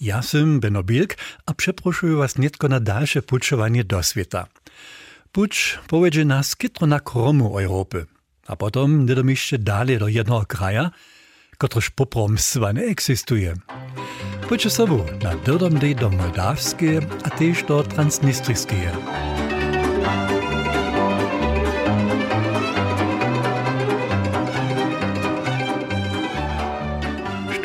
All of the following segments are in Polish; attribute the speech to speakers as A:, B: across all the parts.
A: Ja sam Beno Bilk a przeproszuję was nietko na dalsze puczowanie do świata. Pucz powiedzie nas kitro na kromu Europy, a potem niedomieszcze dalej do jednego kraja, kotryż popromstwa nie eksistuje. Pójdźcie sobą na dodom do Moldawskie, a też do Transnistrijskie.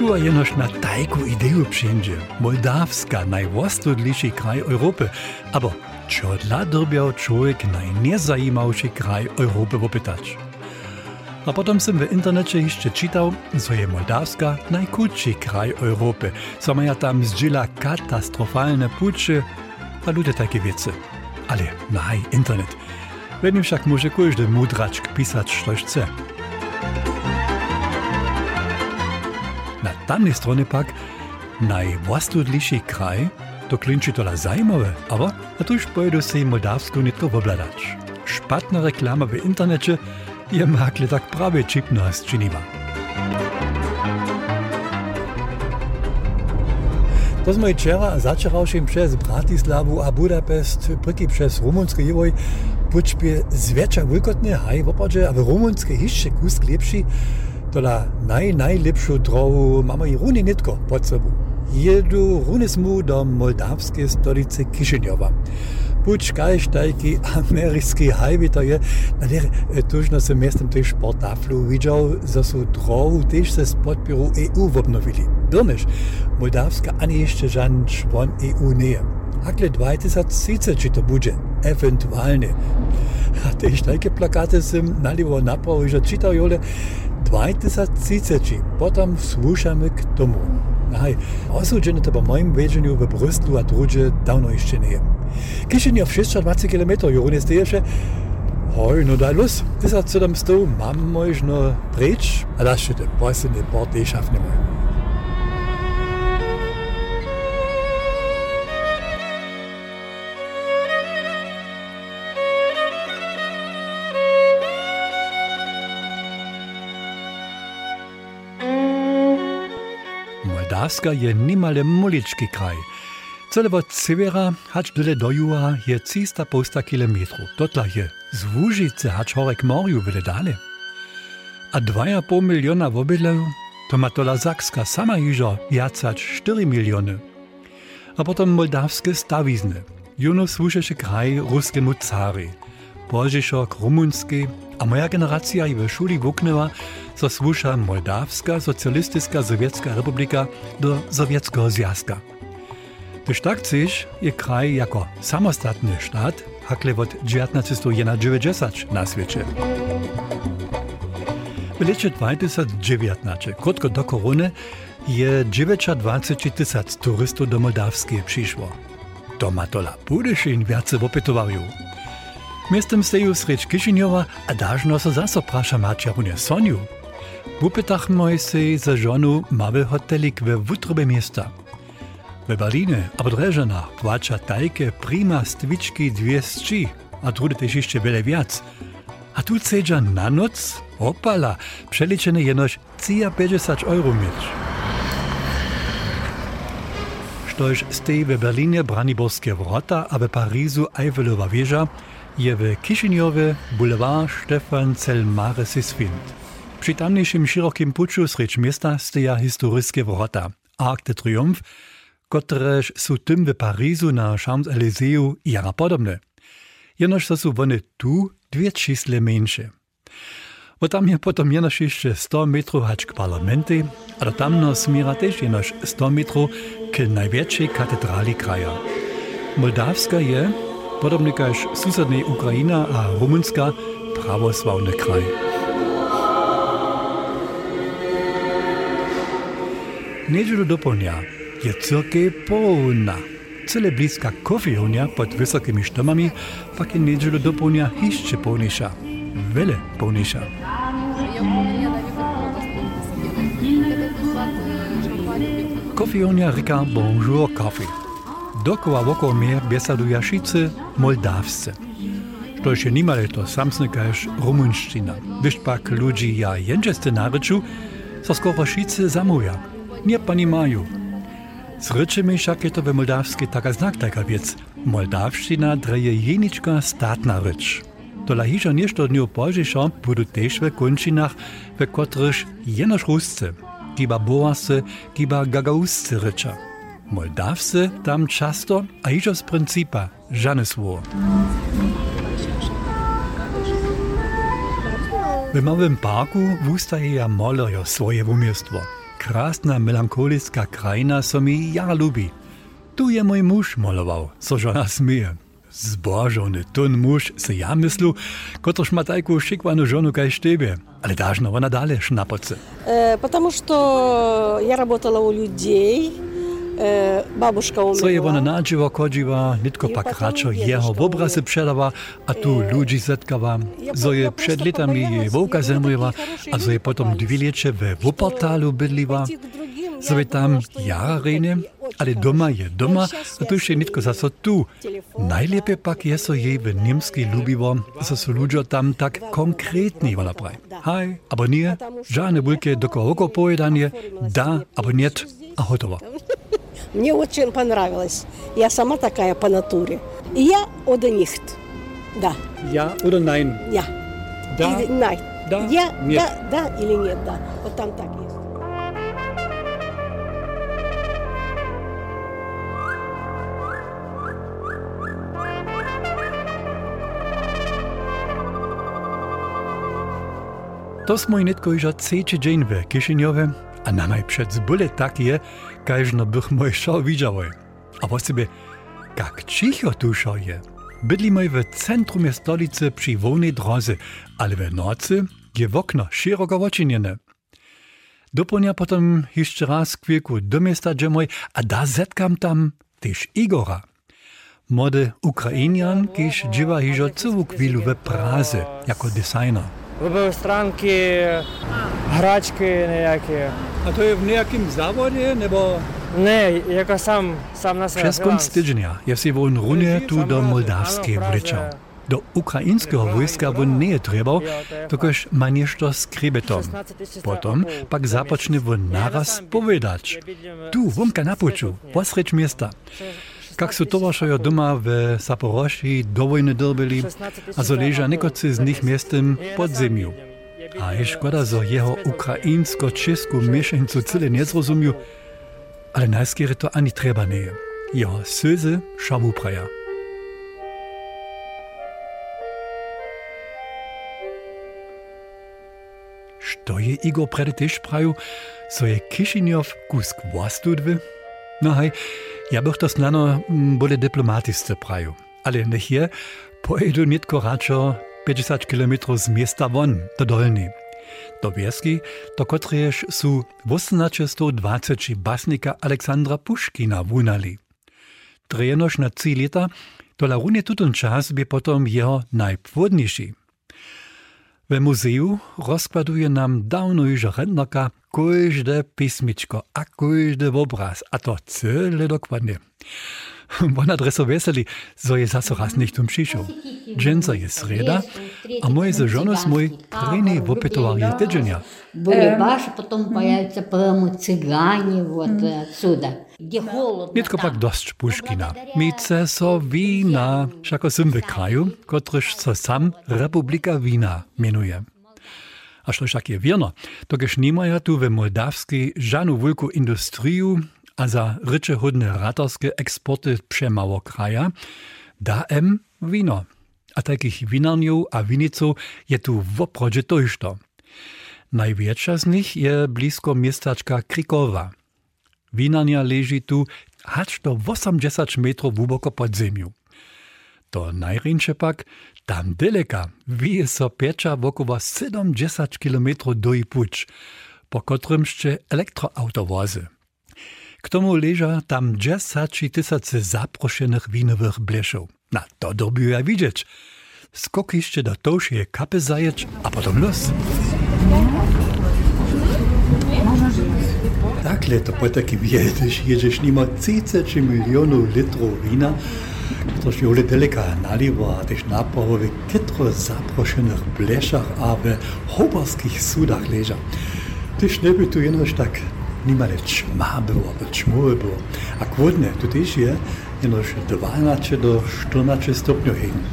A: Sztuła jenoż na tajku ideju przyjdzie. Moldawska, najwostudliwszy kraj Europy. Aber čo dla drbiał człowiek najniezajmowszy kraj Europy opytać? A potem sam w internecie jeszcze czytał, że je Moldawska najkrótszy kraj Europy, co maja tam zdziela katastrofalne pucze, a ludzie takie wiece. Ale naj, internet. Wenn wszak może każdy mudraczk pisać, co chce. tamne strane pak najvlastodlejši kraj, to klinčitola zajmove, aber natürlich pojedu se jim Moldavsko netko obladać. Špatna reklama v internete je makle tak prave čipnost činima. To smo včeraj začerali čez Bratislavu, a Budapest, preki čez Romunski jevoj, počpi zvečer velikotne, haj, opače, a v Romunski išče kus lepši. Tola naj, najlepšiu drohu máme i runy nitko pod sebou. Jedu runismu do moldavské stolice Kišinjova. Kaž tajki americký hajby to je, na der tužno som miestem tej športaflu videl, že sú drohu tiež sa z podpieru EU obnovili. Donieš, Moldavska ani ešte žan čvon EU nie je. Hakle 2030 či to bude, eventuálne. A tiež tajke plakaty som nalivo napravo, že čítal jole ದ್ವಾಯ್ತಿಸ ಸೀಸಚಿ potem słuchamy k domu. Nahaj, osudzenie to po moim wiedzeniu we Bryslu, a drugie dawno jeszcze nie. Kieszyn ja 620 km, Jorun jest jeszcze, oj, no da los, 1700 mam mojż no precz, a das steht, weißt du, den Bord, den schaffen wir. Moldavska je nimale mulički kraj. Cele od severa hač dole do juha je 300 kilometrów. Dotla je z Łužice hač hore k morju dale. A 2,5 miliona wobydleju, to ma tola Zakska sama jižo jacać 4 miliony. A potom moldawskie stawizny. Juno słušeše kraj ruskemu cary. Požišok rumunski, a moja generacja i szuli wuknęła, co słusza Moldawska Socjalistyczna Sowiecka Republika do Sowieckiego Związku. Gdyż tak chcesz, je kraj jako samostatny sztat hakle od 1990 na świecie. W lecie 2019, krótko do korony, je 29 tysięcy turystów do Moldawskiej przyszło. To ma tola Budyszyn więcej opytowają. Miestem steju srecz Kiszyniowa, a dażno so zaso prasza Maciarunę Soniu. W upytach moj se za żonu mały hotelik we wutrobie miasta. W Berlinie a Dreżanach płaca tajke prima stwiczki dwie a trudy też jeszcze wiele. A tu cedzia na noc? Opala, przeliczone jenoś 50 euro mieć. Štož stej w Berlinie Braniborskie wrota, a w Parizu Eiffelowa wieża, je w Kiszyniowie Boulevard Stefan Celmare Sisfind. Przy tamniejszym szerokim puczu srecz miasta steja historyskie wrota, Arc de Triomphe, kotrež sú tym w Parizu na Champs-Élysées jara podobne. Jenoż to sú one tu dwie čísle menšie. Bo tam je potom jenož ešte 100 metrów hač k parlamenty, a do tamno smiera też jenož 100 metrów k największej katedrali kraja. Moldawska je, podobnie jak susednej Ukraina a Rumunska, prawosławny kraj. Niedzielu do południa je cyrkej połudna. Cele bliska pod wysokimi sztomami, pak je niedzielu do południa jeszcze pełniejsza. Wiele bonjour coffee. Dokoła wokół mnie biesadują wszyscy moldawscy. To jeszcze niemale to samsnykaż rumunszczyna. Wiesz pak ludzi ja jęczesty naryczu, so skoro wszyscy zamuja. Pani mają. Z ryczami však je to we moldavskiej taka znak taka wiec. Moldavština dreje jenička statna rycz. To hižo nešto dňu požišo budu tež ve končinach, ve kotryž jenož rusce, kiba boasce, kiba gagausce. Moldavce tam často a hižo z principa žane svo. W małym parku wustaje ja molojo swoje umiestwo Krasna melancholicka krajina so mi ja lubi. Tu je mój mąż malował, co żona smieje. Zbożony tun mąż se ja myslu, kotoż ma taką szykwaną żonu kaj sztybie. Ale dażno ona dalej sznapoce.
B: Э, Потому что я работала у людей, babuška umrla.
A: Co je ona nađivo kođiva, nitko pak račo jeho v obraze předava, a tu ljudi zetkava. Zo je pred letami je volka zemljeva, a zo je potom dvilječe ve Wuppertalu
B: bydliva.
A: Zo je tam jara rene,
B: ali
A: doma je doma, a tu še nitko za so tu. Najlepje pak je so jej v Nemski ljubivo, so so ljudjo tam tak konkretni, vala pravi. Haj, abonije, žane bulke, doko oko pojedanje, da, abonjet, a hotovo.
B: Мне очень понравилось. Я сама такая по натуре. И я оденихт. Да,
A: Ja oder nein?
B: я.
A: Да,
B: Или най.
A: да,
B: Я,
A: нет.
B: да, да или нет, да. Вот там так есть.
A: To smo netko ceči dzień w Kiszyniowie, a na najprzedz były takie, każno bych mojszał widział. A właściwie, jak cicho tuszo je. Bydlimy w centrum stolicy przy wolnej drodze, ale w nocy je w okno szeroko oczynione. Dopełnia potem jeszcze raz kwieku do miasta Dżemoj, a da zetkam tam też Igora. Młody Ukrainian, kiedyś dziewa hiżo całą chwilę w Praze jako designer.
C: Robił stranki, hraczki jakie.
A: A to je v nejakým závode, nebo...
C: Не, яка сам, сам на себе.
A: Przez konc tygodnia je si won runie tu do Moldawskiej wleciał. Do ukraińskiego wojska won nie trzeba, tokoż ma niešto z krebetom. Potom pak zapocznie won naraz powiedzieć. Tu, womka na puczu, posrecz miasta. Jak su towarzojo doma w Saporoši do wojny dorbili, a so leža nekoci z nich miestem pod zemju. A je škoda, zo jeho ukrajinsko-česku miešanicu cyle nezrozumiu, ale najskiery to ani treba nie je. Jeho slzy šavu praja. Što je Igor prede tež praju, so je Kišinjov kusk vlastudwy? No hej, ja bych to snano bole diplomatiste praju. Ale nech je, pojedu nitko račo 50 km z miasta won, do Dolny. Do Wieski, do kotrejež su 1820 basnika Aleksandra Puškina vunali. Trejenož na tři leta, to la runie tutun čas by potom jeho najpłodniejszy. W muzeju rozkładuje nam dawno już rentnerka każde pismiczko, a każdy obraz, a to cyle dokładnie. Bon adreso weseli, so je zase raz nicht um przyszł. Dżęca je sreda, a moje ze żoną mój prejny wopytował je tydzienia.
D: Булибаш, потом появятся прямо цыгане вот отсюда, где холодно.
A: Nitko pak
D: там.
A: dość Puškina. Mice so wina, šako sym w kraju, kotryż so sam Republika Wina mienuje. A što však je wierno, to kež nimaja tu w Moldawskiej żanu wielką industriju, a za rycze hodne ratorskie eksporty przemało kraja, da em wino. A takich winarniów a winiców je tu w oprodzie tojšto. Największa z nich je blisko miestaczka Krikowa. Winarnia leży tu aż do 80 metrów głęboko pod ziemią. To najrynsze pak, tam daleka wije so piecza wokoło 70 km do i puć, po którym jeszcze elektroautowozy. K tomu leża tam 10 tysięcy zaproszonych winowych bleszów. Na to dobił ja widzieć. Skok jeszcze do kapy zajeć, a potem los. Takle to potaky wiedziesz, jedziesz nima 30 milionów litrów wina, któż jole deleka naliwa, a też napawo w kitro zaproszonych bleszach, a w hobarskich sudach leża. Tyż nie by tu jenoś tak nimale čma było, bo čmuły było. A kłodne, tu też je, jenoż 12 do 14 stopniów hegen.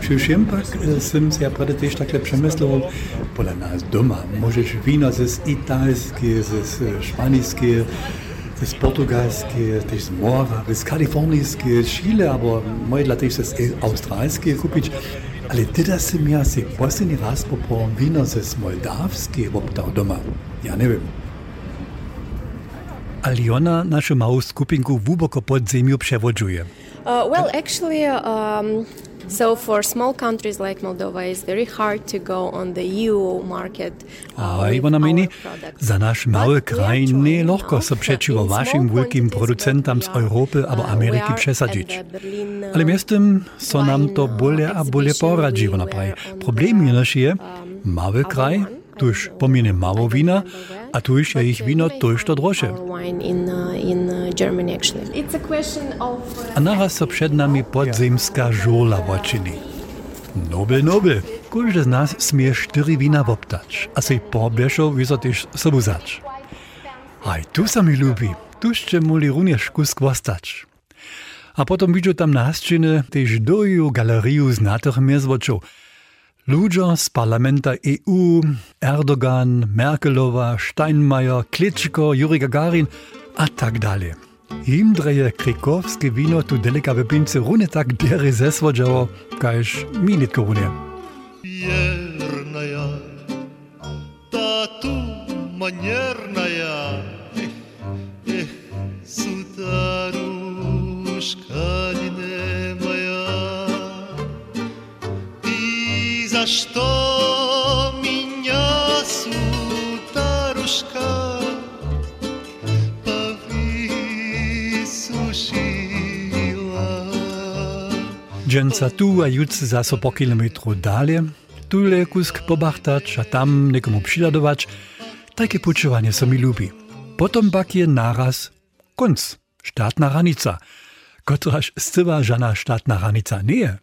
A: Przyszłem pak, jsem si ja prede też takhle przemysloval, podle nas doma, możesz wino ze italskie, ze szpaniskie, z portugalskie, też z mora, z kalifornijskie, z Chile, aber moje dla z australskie kupić. Ale teda jsem ja si posledný raz popral víno ze moldavské obdal doma. Ja neviem. Aliona malú skupinku hlboko pod zemiu převodžuje.
E: Uh, well, actually, um, so for small countries like Moldova, it's very hard to go on the EU market. Uh,
A: A
E: with
A: ona meni, za naš mały kraj nie lahko se przeczyło
E: in
A: waszym wielkim producentom z Europy albo
E: uh,
A: Ameryki przesadzić.
E: uh,
A: Ale miestem so nam to
E: wine,
A: bole a
E: exhibition.
A: poradzi, ona
E: on
A: Problem je je,
E: um,
A: mały kraj, tuż
E: I
A: pominie
E: know,
A: mało
E: I
A: wina. A je
E: But,
A: ich
E: uh,
A: wino tuż to droższe.
E: uh, uh, a.
A: A naraz so przed nami podzemska żola woczyni. Nobel, nobel. Każdy z nas smie cztery wina woptać, a sej pobieżał wyso też sobu zać. Aj, tu sa mi lubi, tu jeszcze muli również kusk wostać. A potom widzę tam na hasczyny też doju galeriu znatych miezwoczów. Luger z parlamenta EU, Erdogan, Merkelova, Steinmeier, Klitschko, Juri Gagarin, a tak dalje. Jim dreje Krikovski vino tu delikave pince rune tak
F: dere zesvođavo, kajš minit korune. Jernaja, ta tu manjerna за что меня, сударушка, повысушила?
A: Dżęca tu a juc zaso po kilometru dalej, tule kusk pobachtać, a tam niekomu przyladować. Takie puczowanie so mi lubi. Potom pak je naraz konc, štátna hranica, kotraž scywa żana štátna hranica nie je.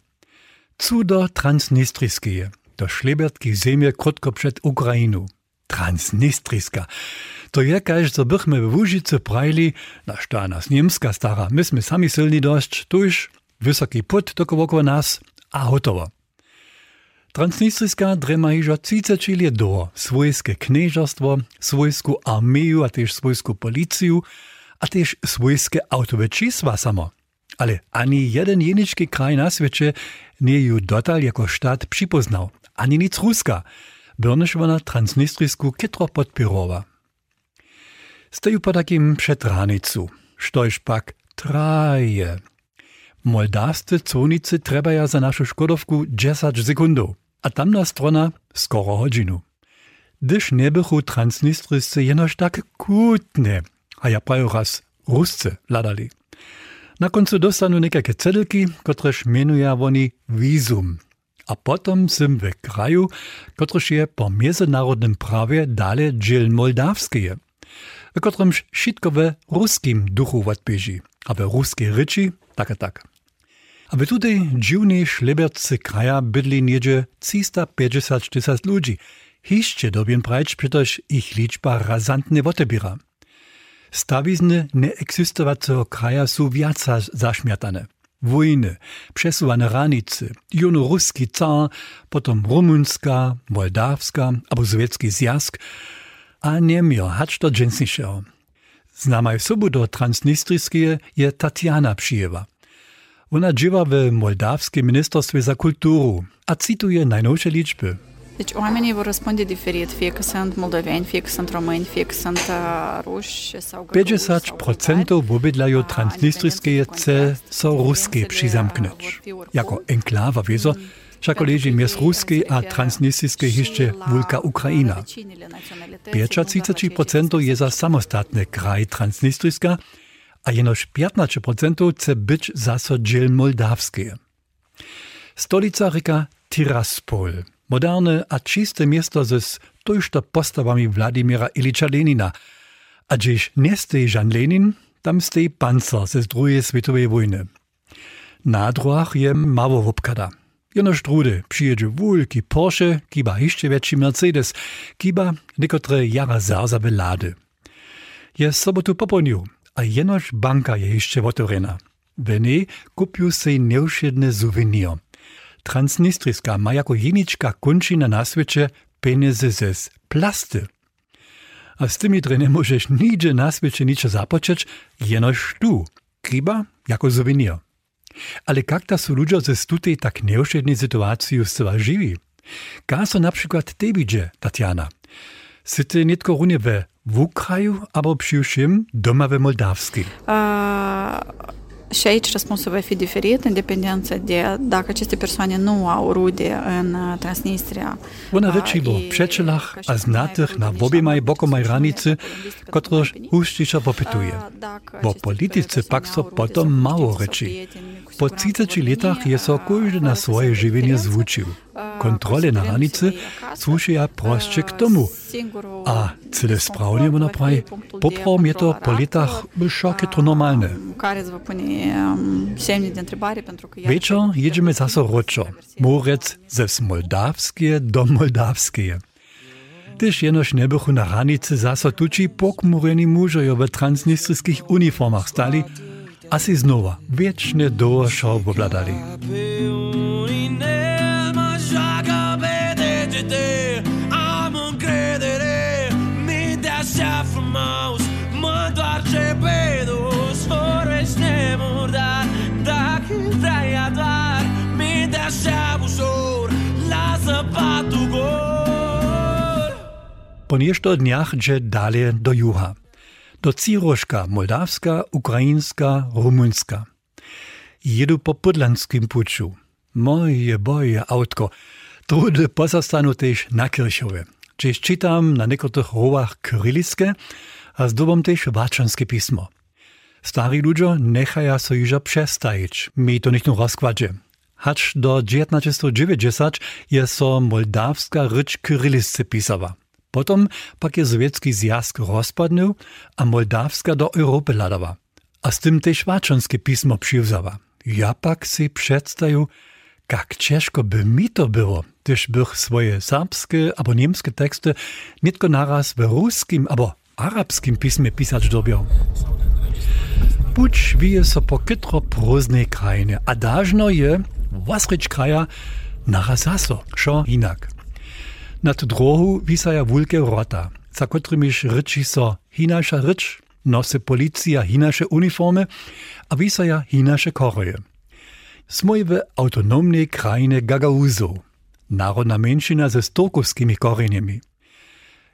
A: Cuda transnistrijskije, to šlebertki zemlje krotko pred Ukrajino. Transnistrijska. To je, kaj so brhme v Vužice pravili, naš ta nas njemska stara, mi smo sami silni došč, tuž, visoki pot, tako okolo nas, a gotovo. Transnistrijska drema je že 30 let do, svojske knežarstvo, svojsko armijo, a tež svojsko policijo, a tež svojske avtovečistva samo. Ale ani jeden jenički kraj na sveče nie ju dotal jako štat připoznał, ani nic Ruska, byrnež ona transnistrisku kitro podpirowa. Stoju po takim przedranicu, štož pak traje. Moldawscy conicy trebaja za naszą Szkodowku 10 sekundów, a tamna strona skoro godzinu. Gdyż nie bychu transnistryscy jenoż tak kutne, a ja prawie raz Ruscy ladali. Na końcu dostanu niekakve cedelki, kotreż mienuje oni wizum. A potom sim w kraju, kotreż je po międzynarodnym prawie dalej dziel moldawskie, w kotremż wszystko we ruskim duchu odbieży, a we ruskiej ryczy tak a tak. A w tutaj dziwnej szlebercy kraja bydli niedzie 350 ludzi. Hiszcie dobien prajcz, przecież ich liczba razantnie wotebiera. Stawizny neeksistowacego kraja są wiaca zaśmiatane. Wojny, przesuwane ranice, juno ruski car, potom rumunska, moldawska, albo sowiecki zjazd, a Niemio, hacz to dżęsniejszego. Znamaj sobu do transnistrijskie je Tatiana przyjęła. Ona dziewa w Moldawskim Ministerstwie za Kulturu, a cytuje najnowsze liczby.
G: Deci oamenii vor răspunde diferit, fie că sunt moldoveni, fie că sunt români, fie că sunt uh, ruși sau găgăuși sau
A: 50% wobydlają
G: bulgari.
A: transnistrijskie ce so ruskie przyzamknąć. Jako enklawa wieso, Všako leži mjes ruskiej a transnistrijskiej hišće Vulka Ukraina. 35% je za samostatny kraj transnistrijska, a jenož 15% chce być zaso dziel moldawskie. Stolica ryka Tiraspol, moderne a čiste miesto ze tojšto postavami Vladimira Iliča Lenina, a gdzieś nie stej Jan Lenin, tam stej pancer ze z drugiej światowej wojny. Na druhach je mało wopkada. Jeno strudy przyjedzie wulki Porsche, kiba jeszcze większy Mercedes, kiba niekotre jara zarza belady. Je sobotu poponiu, a jenož banka je jeszcze otvorena. W niej kupił se neušedny souvenir. Transnistrijska ma jako jenička končina na svecie peniaze ze plasty. A z tymi dre nie możesz nigdzie na świecie nicze zapoczeć, jenoż tu. Kriba jako souvenir. Ale jak ta są ze stutej tak neušednej sytuacji zcela żywi? Ka so na przykład te widzi, Tatiana? Sy ty nitko runie we w Ukraju, albo przyjszym doma we Moldawskiej?
G: Și aici răspunsul va fi diferit în dependență de dacă aceste persoane nu au rude în uh, Transnistria.
A: Wona reči bo přečelach a znatych na obimaj bokomaj ranicy, kotrož huščiša popytuje. Bo politice pak so potom mało reči. Po 30 letach je so każdy na swoje żywienie zwuczył. Kontrole na ranicy słušia proście k tomu. A cyle sprawnie wona praj, popraw mnie to po letach szok to
G: că...
A: Wieczor jedziemy zaso roczo. Morec ze Moldawskie do Moldawskie. Tyż jenoż nie bychu na ranicy zaso tuci pokmureni mużojo w transnistryjskich uniformach stali, a si znowa wiecznie do szał obladali.
H: Am încredere, mintea se frumos Mă întoarce pe dos, vorbește murdar Dacă vrea doar, mintea se ușor Lasă patul gol
A: Po niešto dniach dže dalje do juha. Do Ciroška, Moldavska, Ukrajinska, Rumunska. Jedu po podlanskim puču. Moje boje autko. Trudy pozostanú tiež na Kiršove. Čiže čítam na niektorých hovách kyrilické a zdobom tiež váčanské písmo. Starí ľudia nechajú sa juža přestajiť. My to nikto rozkvadže. Hač do 1990 je so moldavská ryč kyrilisce pisała. Potom pak je sowiecki zjazd rozpadnął, a moldavska do Europy ladała. A z tym też waczonskie pismo przywzała. Ja pak si przedstawił, jak ciężko by mi to było, gdyż bych swoje serbskie albo niemskie teksty nie tylko naraz w ruskim albo arabskim pismie pisać dobiał. Puć wije so po kytro próżnej krainie, a dażno je wasryć kraja naraz zaso, szo inak. Nad drohu wisaja wulke rota, za kotrymiż ryczy so hinasza rycz, nosy policja hinasze uniformy, a wisaja hinasze koroje smo i v autonomnije krajine Gagauzu, narodna menšina ze storkovskimi korenjemi.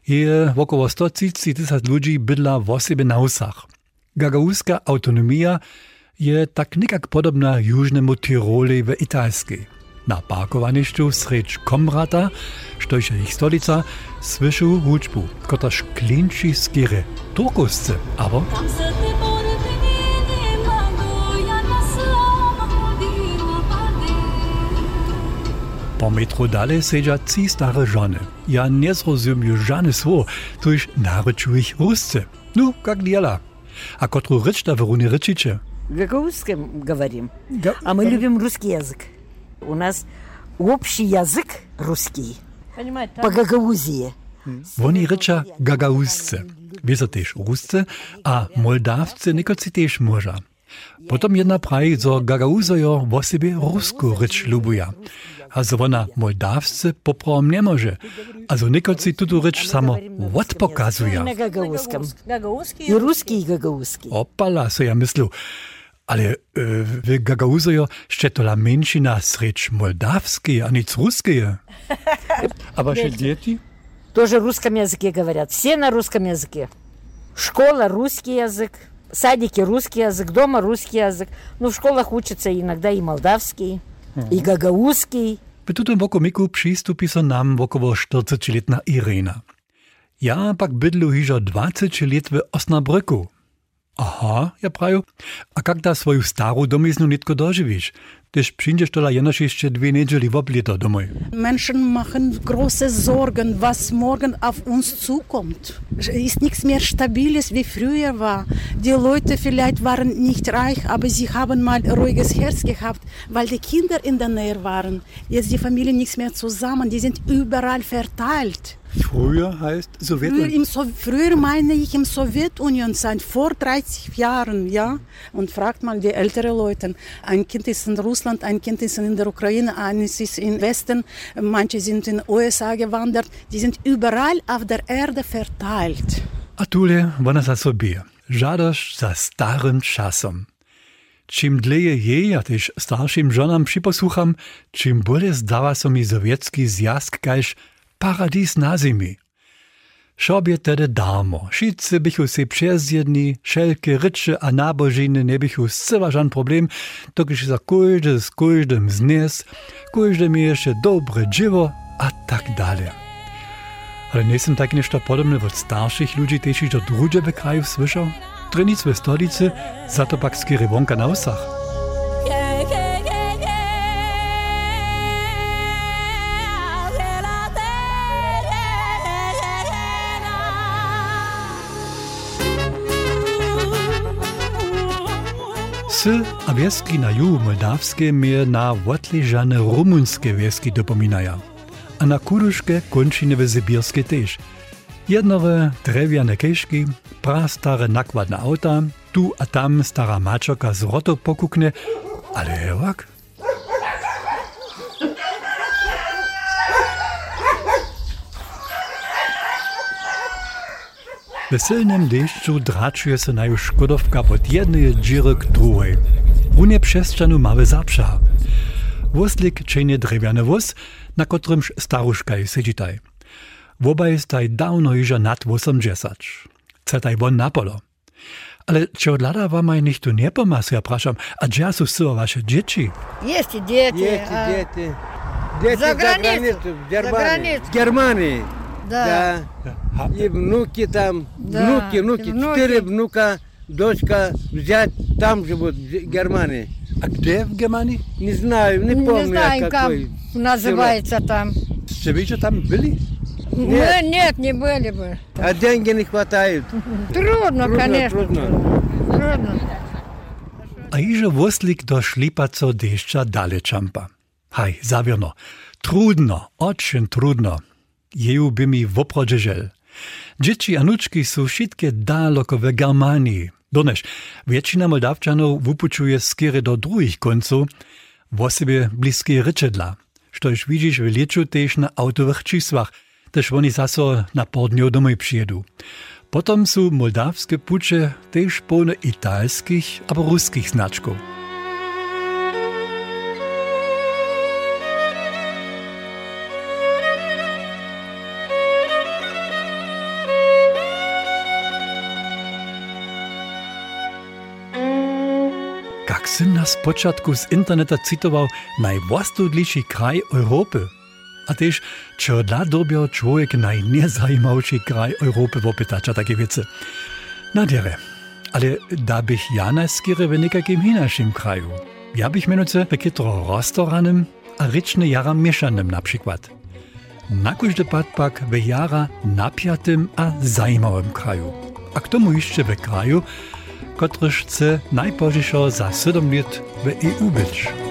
A: Je okolo 130 ljudi bydla v osebe na usah. Gagauzska autonomija je tak nekak podobna južnemu Tiroli v Italski. Na parkovaništu sreč Komrata, štojša ich stolica, słyszał hudźbu, kotaż klinci skiry, turkuscy, albo... Po metro dalej sedza ci stare żony. Ja nie zrozumiem żadne słowo, tuż naryczu ich rusce. No, jak diela. A kotru rycz da Werunie ryczycie?
I: Гагаузском говорим, а мы любим русский язык. У нас общий язык русский по Гагаузии.
A: Woni rycza gagauzce. Wiesa też rusce, a moldawce nikoci też może. Potom jedna praji, zo gagauzojo wo sobie rusku rycz lubuja. A zo ona moldawce poprom nie może. A zo nikoci tutu rycz samo odpokazuje.
I: На гагаузском. И русский, и гагаузский.
A: Opala, so ja myslu. Ale e, w Gagauzojo jeszcze to la menšina srecz moldawskie, a nic ruskie. A wasze dzieci?
I: Тоже русском языке говорят. Все на русском языке. Школа русский язык, садики русский язык, дома русский язык. Ну, в школах учатся иногда и молдавский, и гагаузский.
A: W tutym wokomiku przystupi so nam około 40-letna Irena. Ja pak bydlu hižo 20 let w Osnabrüku. Aha, ja praju. A jak da swoją starą domiznu nitko dożywisz? Tyż przyjdziesz tola jenoż jeszcze dwie niedzieli.
J: Menschen machen große Sorgen, was morgen auf uns zukommt. Es ist nichts mehr Stabiles, wie früher war. Die Leute vielleicht waren nicht reich, aber sie haben mal ein ruhiges Herz gehabt, weil die Kinder in der Nähe waren. Jetzt die Familie nichts mehr zusammen, die sind überall verteilt.
A: Früher heißt
J: Früher,
A: Sowjetunion.
J: im so früher meine ich im Sowjetunion sein, vor 30 Jahren, ja. Und fragt mal die älteren Leute. Ein Kind ist in Russland, ein Kind ist in der Ukraine, eines ist im Westen, manche sind in den USA gewandert. Die sind überall auf der Erde verteilt.
A: A tule, wona za sobie. Żadość za starym czasem. Czym dleje jej, a też starszym żonam przyposłucham, czym bole zdawa so mi sowiecki zjazd kaž paradis na zimi. Šo bi tede damo, šice bihu se přezjedni, šelke, ryče a nábožiny nebichu zcela žan problem, tokiž za kojde s kojdem znes, kojde mi ještě dobre dživo a tak dále. Ale nejsem taky nešto podobné od starších lidí, kteří do družebe krajů slyšel. Trenic ve stolici, za to pak skýry vonka na usách. Vse, a verski na jugu Moldavske meje na votležane romunske verski dopominajo, a na kuruške končineve zibirske tež. Jednove drevjane keški, prastare nakvadna avta, tu a tam stara mačoka z roto pokukne, ali je ovak? Na silnym deszczu draczuje się na szkodowka od jednej dziury k drugiej. Runie przestrzenu mamy zapsza. Wózlik czyni drewniany wóz, na którym staruszka siedzi taj. Wobaj staj dawno iża nad 80. Cetaj won na polo. Ale czy od lada wam aj nikt tu nie pomas, ja praszam, a gdzie są wasze dzieci?
K: Jest dzieci.
L: Jest dzieci.
K: Dzieci
L: za
K: granicą.
L: Za
K: granicą. Germanii.
L: Да.
K: да. И внуки там,
L: да.
K: внуки, внуки,
L: внуки,
K: четыре внука, дочка, взять там живут, в Германии.
A: А где в Германии?
K: Не знаю, не помню.
L: Не знаем,
K: какой как
L: называется там.
A: Все вы же там были? Нет.
L: Мы, нет, не были бы.
K: А деньги не хватает.
L: Трудно,
K: трудно
L: конечно.
K: Трудно.
L: трудно.
A: A iže voslik do šlipaco dešča dale čampa. Haj, zavirno. Trudno, očin trudno. Jeju by mi woprodzie żel. Dzieci a nuczki są wszystkie daleko w Germanii. Doneš, většina Moldavčanov wupučuje skiery do druhých koncov, wo sobie bliskie ryczedla. Štož widzisz w lieczu też na autowych čísłach, też oni zaso na pół dniów domoj przyjedu. Potom są moldawskie pucze też pełne italskich albo ruskich znaczków. Syn na spočatku z interneta citował najwłastudliwszy kraj Europy. A też, czy dla dobiał człowiek najniezajmowszy kraj Europy wopytacza takie wiece. Na dere. Ale da bych ja najskiery w nekakim inaczym kraju. Ja bych mianoce w kitro restaurannym, a ryczny jara mieszanym na przykład. Na każdy pak w jara napiatym a zajmowym kraju. A k tomu jeszcze w kraju, kotryż chce najpożejszo za 7 lat w EU być.